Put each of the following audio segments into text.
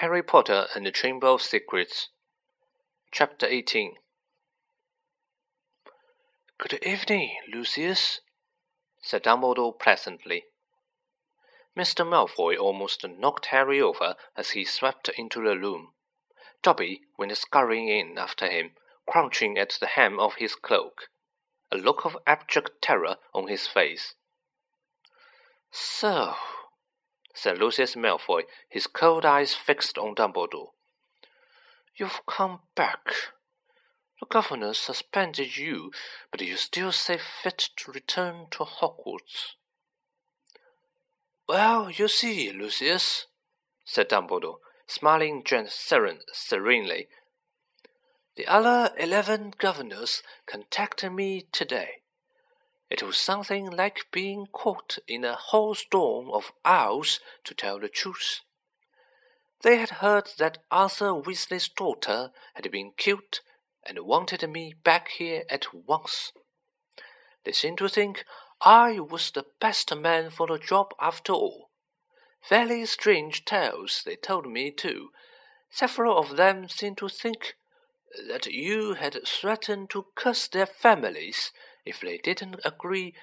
Harry Potter and the Chamber of Secrets, Chapter 18 Good evening, Lucius, said Dumbledore pleasantly. Mr. Malfoy almost knocked Harry over as he swept into the room. Dobby went scurrying in after him, crouching at the hem of his cloak, a look of abject terror on his face. So, said Lucius Malfoy, his cold eyes fixed on Dumbledore. You've come back. The governor suspended you, but you still see fit to return to Hogwarts. Well, you see, Lucius, said Dumbledore, smiling seren serenely. The other eleven governors contacted me today. It was something like being caught in a whole storm of owls, to tell the truth. They had heard that Arthur Weasley's daughter had been killed and wanted me back here at once. They seemed to think I was the best man for the job after all. Very strange tales they told me, too. Several of them seemed to think that you had threatened to curse their families if they didn't agree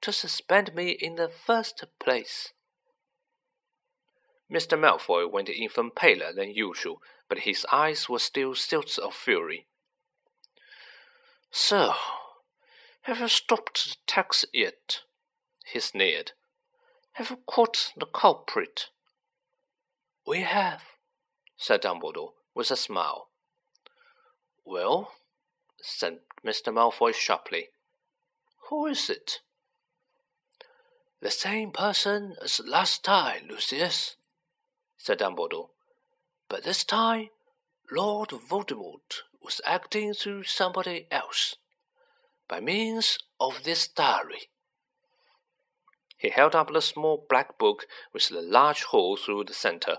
to suspend me in the first place. Mr. Malfoy went even paler than usual, but his eyes were still silts of fury. So, have you stopped the tax yet? he sneered. Have you caught the culprit? We have, said Dumbledore with a smile. Well, said Mr. Malfoy sharply, who is it? The same person as last time, Lucius, said Dumbledore. But this time, Lord Voldemort was acting through somebody else, by means of this diary. He held up the small black book with the large hole through the center,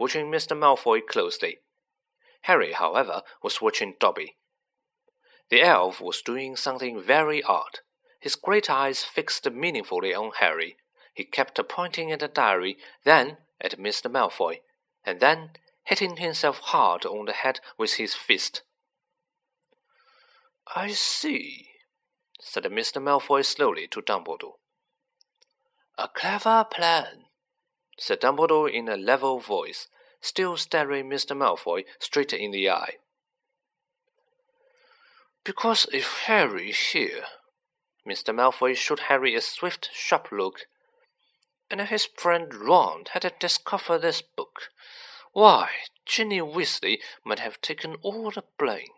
watching Mr. Malfoy closely. Harry, however, was watching Dobby. The elf was doing something very odd. His great eyes fixed meaningfully on Harry. He kept pointing at the diary, then at Mr. Malfoy, and then hitting himself hard on the head with his fist. I see, said Mr. Malfoy slowly to Dumbledore. A clever plan, said Dumbledore in a level voice, still staring Mr. Malfoy straight in the eye. Because if Harry here Mr. Malfoy shot Harry a swift, sharp look. And his friend Ron had discovered this book. Why, Ginny Weasley might have taken all the blame.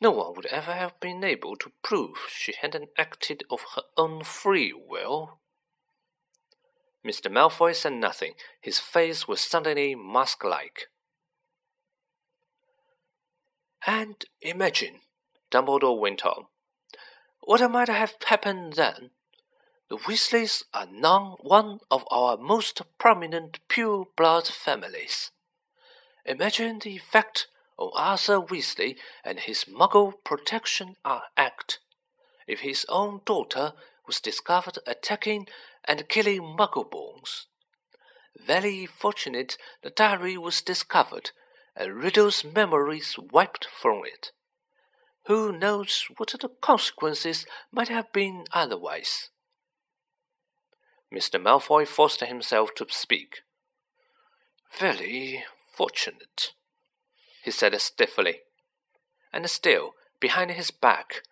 No one would ever have been able to prove she hadn't acted of her own free will. Mr. Malfoy said nothing. His face was suddenly mask like. And imagine, Dumbledore went on, what might have happened then? The Weasleys are now one of our most prominent pure blood families. Imagine the effect on Arthur Weasley and his Muggle Protection uh, Act if his own daughter was discovered attacking and killing Muggleborns. Very fortunate the diary was discovered and Riddle's memories wiped from it. Who knows what the consequences might have been otherwise? Mr. Malfoy forced himself to speak. Very fortunate, he said stiffly. And still, behind his back,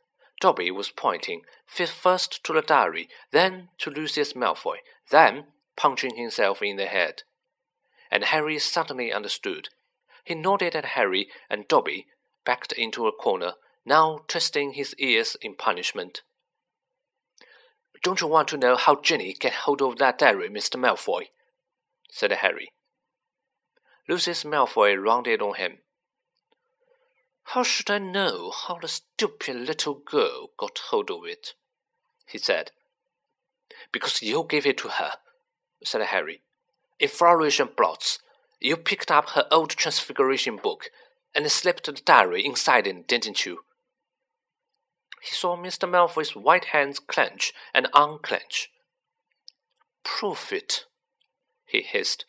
Dobby was pointing first to the diary, then to Lucius Malfoy, then punching himself in the head. And Harry suddenly understood. He nodded at Harry, and Dobby backed into a corner now twisting his ears in punishment. Don't you want to know how Ginny get hold of that diary, Mr. Malfoy? said Harry. Lucius Malfoy rounded on him. How should I know how the stupid little girl got hold of it? he said. Because you gave it to her, said Harry. In Flourish Blotts, you picked up her old Transfiguration book and slipped the diary inside it, didn't you? He saw Mr. Malfoy's white hands clench and unclench. Prove it, he hissed.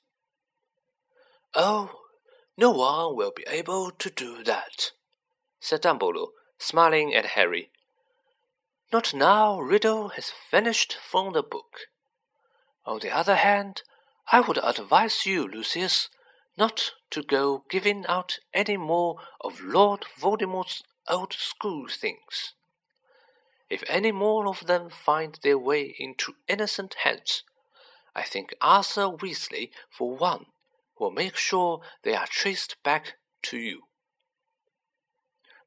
Oh, No one will be able to do that, said Dumbledore, smiling at Harry. Not now Riddle has finished from the book. On the other hand, I would advise you, Lucius, not to go giving out any more of Lord Voldemort's old school things. If any more of them find their way into innocent hands, I think Arthur Weasley, for one, will make sure they are traced back to you.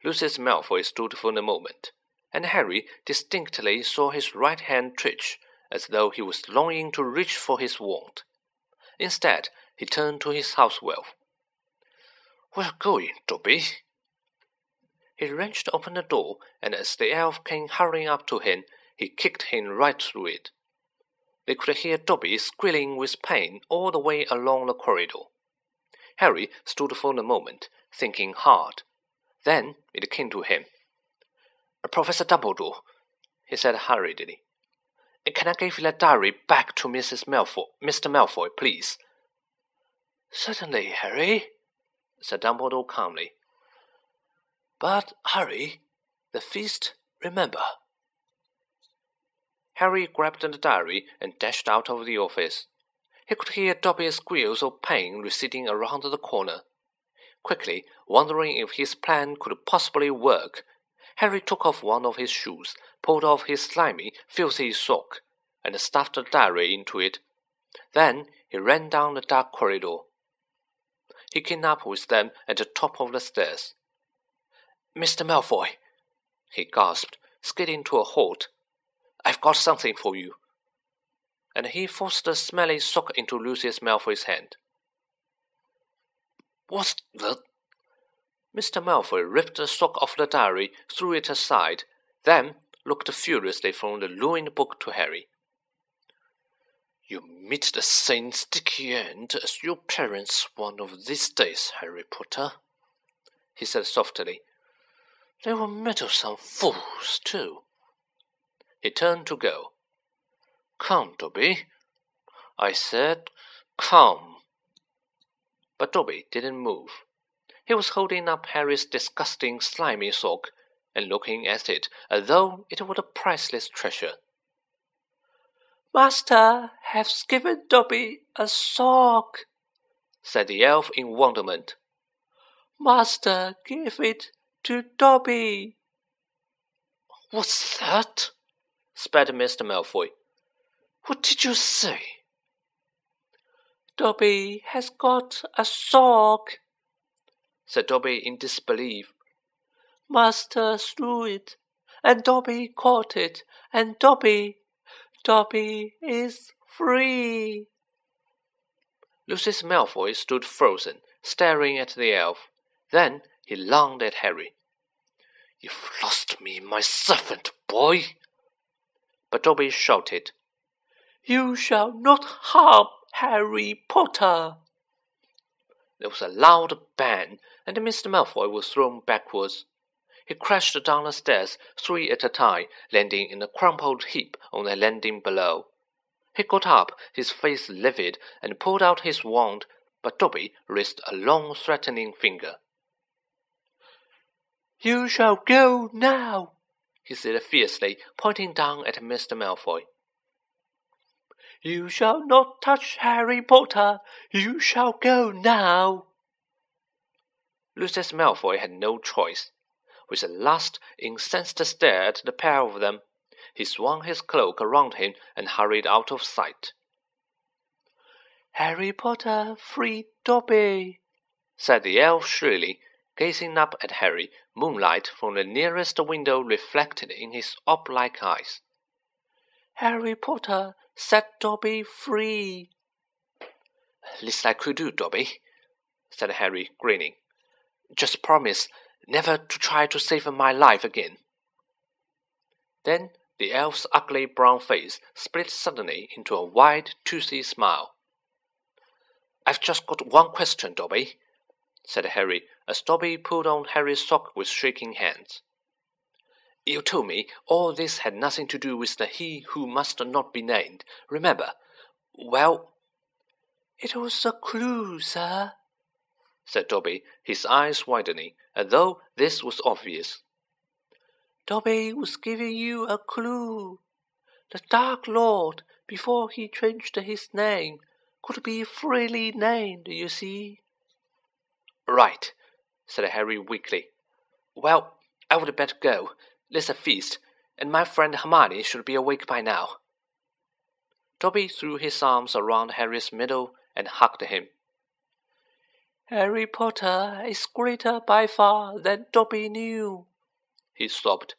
Lucius Malfoy stood for a moment, and Harry distinctly saw his right hand twitch as though he was longing to reach for his wand. Instead, he turned to his house elf. Where going, Dobby? He wrenched open the door, and as the elf came hurrying up to him, he kicked him right through it. They could hear Dobby squealing with pain all the way along the corridor. Harry stood for a moment, thinking hard. Then it came to him. Professor Dumbledore, he said hurriedly. Can I give the diary back to Mrs. Malfoy, Mr. Malfoy, please? Certainly, Harry, said Dumbledore calmly. But hurry, the feast, remember. Harry grabbed the diary and dashed out of the office. He could hear Dobby's squeals of pain receding around the corner. Quickly, wondering if his plan could possibly work, Harry took off one of his shoes, pulled off his slimy, filthy sock, and stuffed the diary into it. Then he ran down the dark corridor. He came up with them at the top of the stairs. Mr. Malfoy, he gasped, skidding to a halt. I've got something for you. And he forced the smelly sock into Lucius Malfoy's hand. What's the Mr. Malfoy ripped the sock off the diary, threw it aside, then looked furiously from the ruined book to Harry. You meet the same sticky end as your parents one of these days, Harry Potter, he said softly. They were meddlesome fools, too. He turned to go. Come, Dobby. I said, come. But Dobby didn't move. He was holding up Harry's disgusting, slimy sock and looking at it as though it were a priceless treasure. Master has given Dobby a sock, said the elf in wonderment. Master give it to Dobby. What's that? spat Mr. Malfoy. What did you say? Dobby has got a sock, said Dobby in disbelief. Master threw it, and Dobby caught it, and Dobby, Dobby is free. Lucius Malfoy stood frozen, staring at the elf. Then he lunged at Harry. You've lost me, my servant boy! But Dobby shouted, You shall not harm Harry Potter! There was a loud bang, and Mr. Malfoy was thrown backwards. He crashed down the stairs, three at a time, landing in a crumpled heap on the landing below. He got up, his face livid, and pulled out his wand, but Dobby raised a long, threatening finger. You shall go now, he said fiercely, pointing down at Mr. Malfoy. You shall not touch Harry Potter. You shall go now. Lucius Malfoy had no choice. With a last incensed stare at the pair of them, he swung his cloak around him and hurried out of sight. Harry Potter, free Dobby, said the elf shrilly, gazing up at Harry, moonlight from the nearest window reflected in his orb-like eyes. Harry Potter, Set Dobby free. Least I could do, Dobby, said Harry, grinning. Just promise never to try to save my life again. Then the elf's ugly brown face split suddenly into a wide, toothy smile. I've just got one question, Dobby, said Harry, as Dobby pulled on Harry's sock with shaking hands. You told me all this had nothing to do with the he who must not be named. Remember? Well, it was a clue, sir, said Dobby, his eyes widening, as though this was obvious. Dobby was giving you a clue. The Dark Lord, before he changed his name, could be freely named, you see. Right, said Harry weakly. Well, I would better go. There's a feast, and my friend Hermione should be awake by now. Dobby threw his arms around Harry's middle and hugged him. Harry Potter is greater by far than Dobby knew, he sobbed.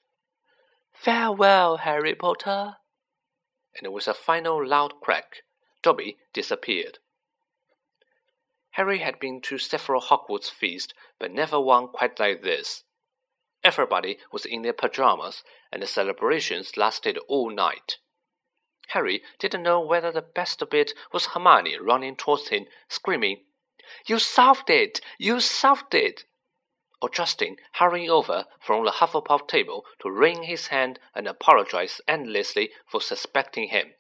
Farewell, Harry Potter. And with a final loud crack, Dobby disappeared. Harry had been to several Hogwarts feasts, but never one quite like this. Everybody was in their pajamas, and the celebrations lasted all night. Harry didn't know whether the best bit was Hermione running towards him, screaming, You solved it! You solved it! Or Justin hurrying over from the Hufflepuff table to wring his hand and apologize endlessly for suspecting him.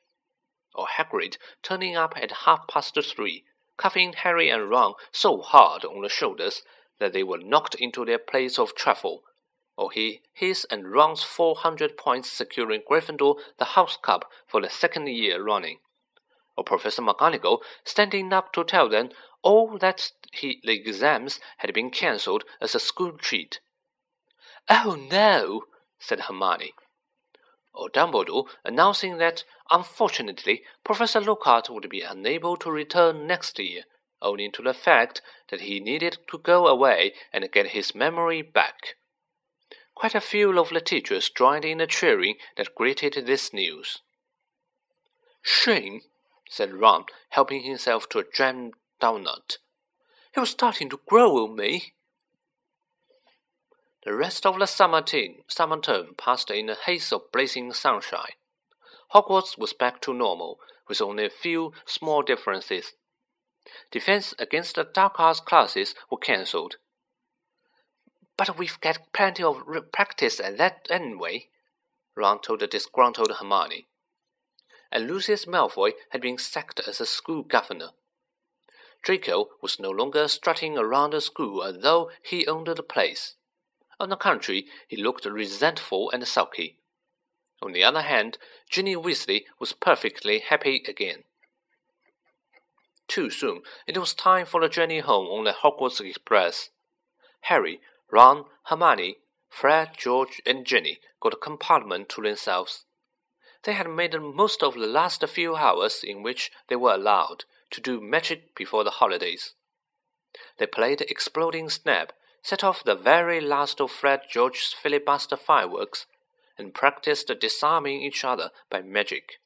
Or Hagrid turning up at half past three, cuffing Harry and Ron so hard on the shoulders that they were knocked into their place of travel or he, his and Ron's 400 points securing Gryffindor the House Cup for the second year running, or Professor McGonagall standing up to tell them all that he, the exams had been cancelled as a school treat. Oh no, said Hermione. Dumbledore announcing that, unfortunately, Professor Lockhart would be unable to return next year, owing to the fact that he needed to go away and get his memory back. Quite a few of the teachers joined in the cheering that greeted this news. Shame, said Ron, helping himself to a jam doughnut. He was starting to grow on me. The rest of the summer, team, summer term passed in a haze of blazing sunshine. Hogwarts was back to normal, with only a few small differences. Defense against the dark arts classes were cancelled, but we've got plenty of practice at that anyway, Ron told the disgruntled Hermione. And Lucius Malfoy had been sacked as a school governor. Draco was no longer strutting around the school as though he owned the place. On the contrary, he looked resentful and sulky. On the other hand, Ginny Weasley was perfectly happy again. Too soon, it was time for the journey home on the Hogwarts Express. Harry Ron, Hermione, Fred, George, and Ginny got a compartment to themselves. They had made the most of the last few hours in which they were allowed to do magic before the holidays. They played Exploding Snap, set off the very last of Fred George's filibuster fireworks, and practiced disarming each other by magic.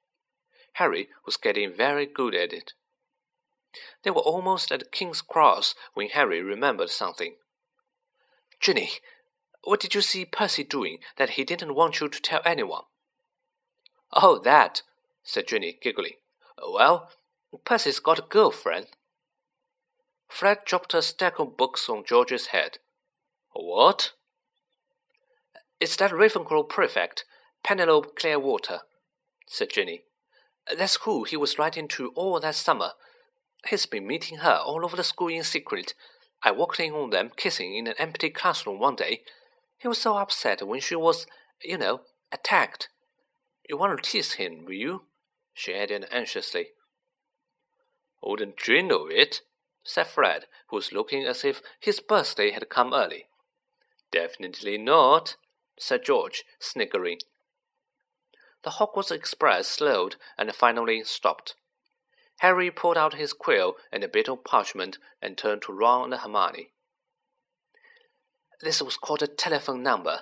Harry was getting very good at it. They were almost at King's Cross when Harry remembered something. Ginny, what did you see Percy doing that he didn't want you to tell anyone? Oh, that, said Ginny, giggling. Well, Percy's got a girlfriend. Fred dropped a stack of books on George's head. What? It's that Ravenclaw prefect, Penelope Clearwater, said Ginny. That's who he was writing to all that summer. He's been meeting her all over the school in secret, I walked in on them kissing in an empty classroom one day. He was so upset when she was, you know, attacked. You want to tease him, will you? she added anxiously. Wouldn't you know it? said Fred, who was looking as if his birthday had come early. Definitely not, said George, sniggering. The Hogwarts Express slowed and finally stopped. Harry pulled out his quill and a bit of parchment and turned to Ron and Hermione. This was called a telephone number,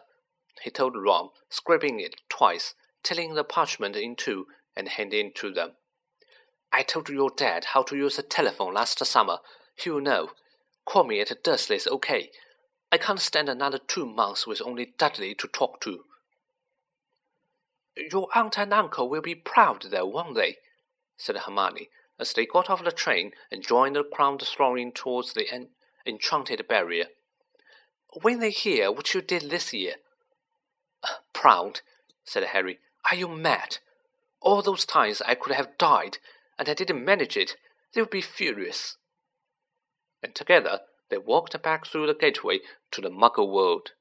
he told Ron, scraping it twice, tilling the parchment in two, and handing it to them. I told your dad how to use a telephone last summer. He'll know. Call me at Dursley's, okay? I can't stand another two months with only Dudley to talk to. Your aunt and uncle will be proud, though, won't they? said Hermione, as they got off the train and joined the crowd thronging towards the en- enchanted barrier. When they hear what you did this year. Uh, proud, said Harry. Are you mad? All those times I could have died, and I didn't manage it. They would be furious. And together They walked back through the gateway to the Muggle world.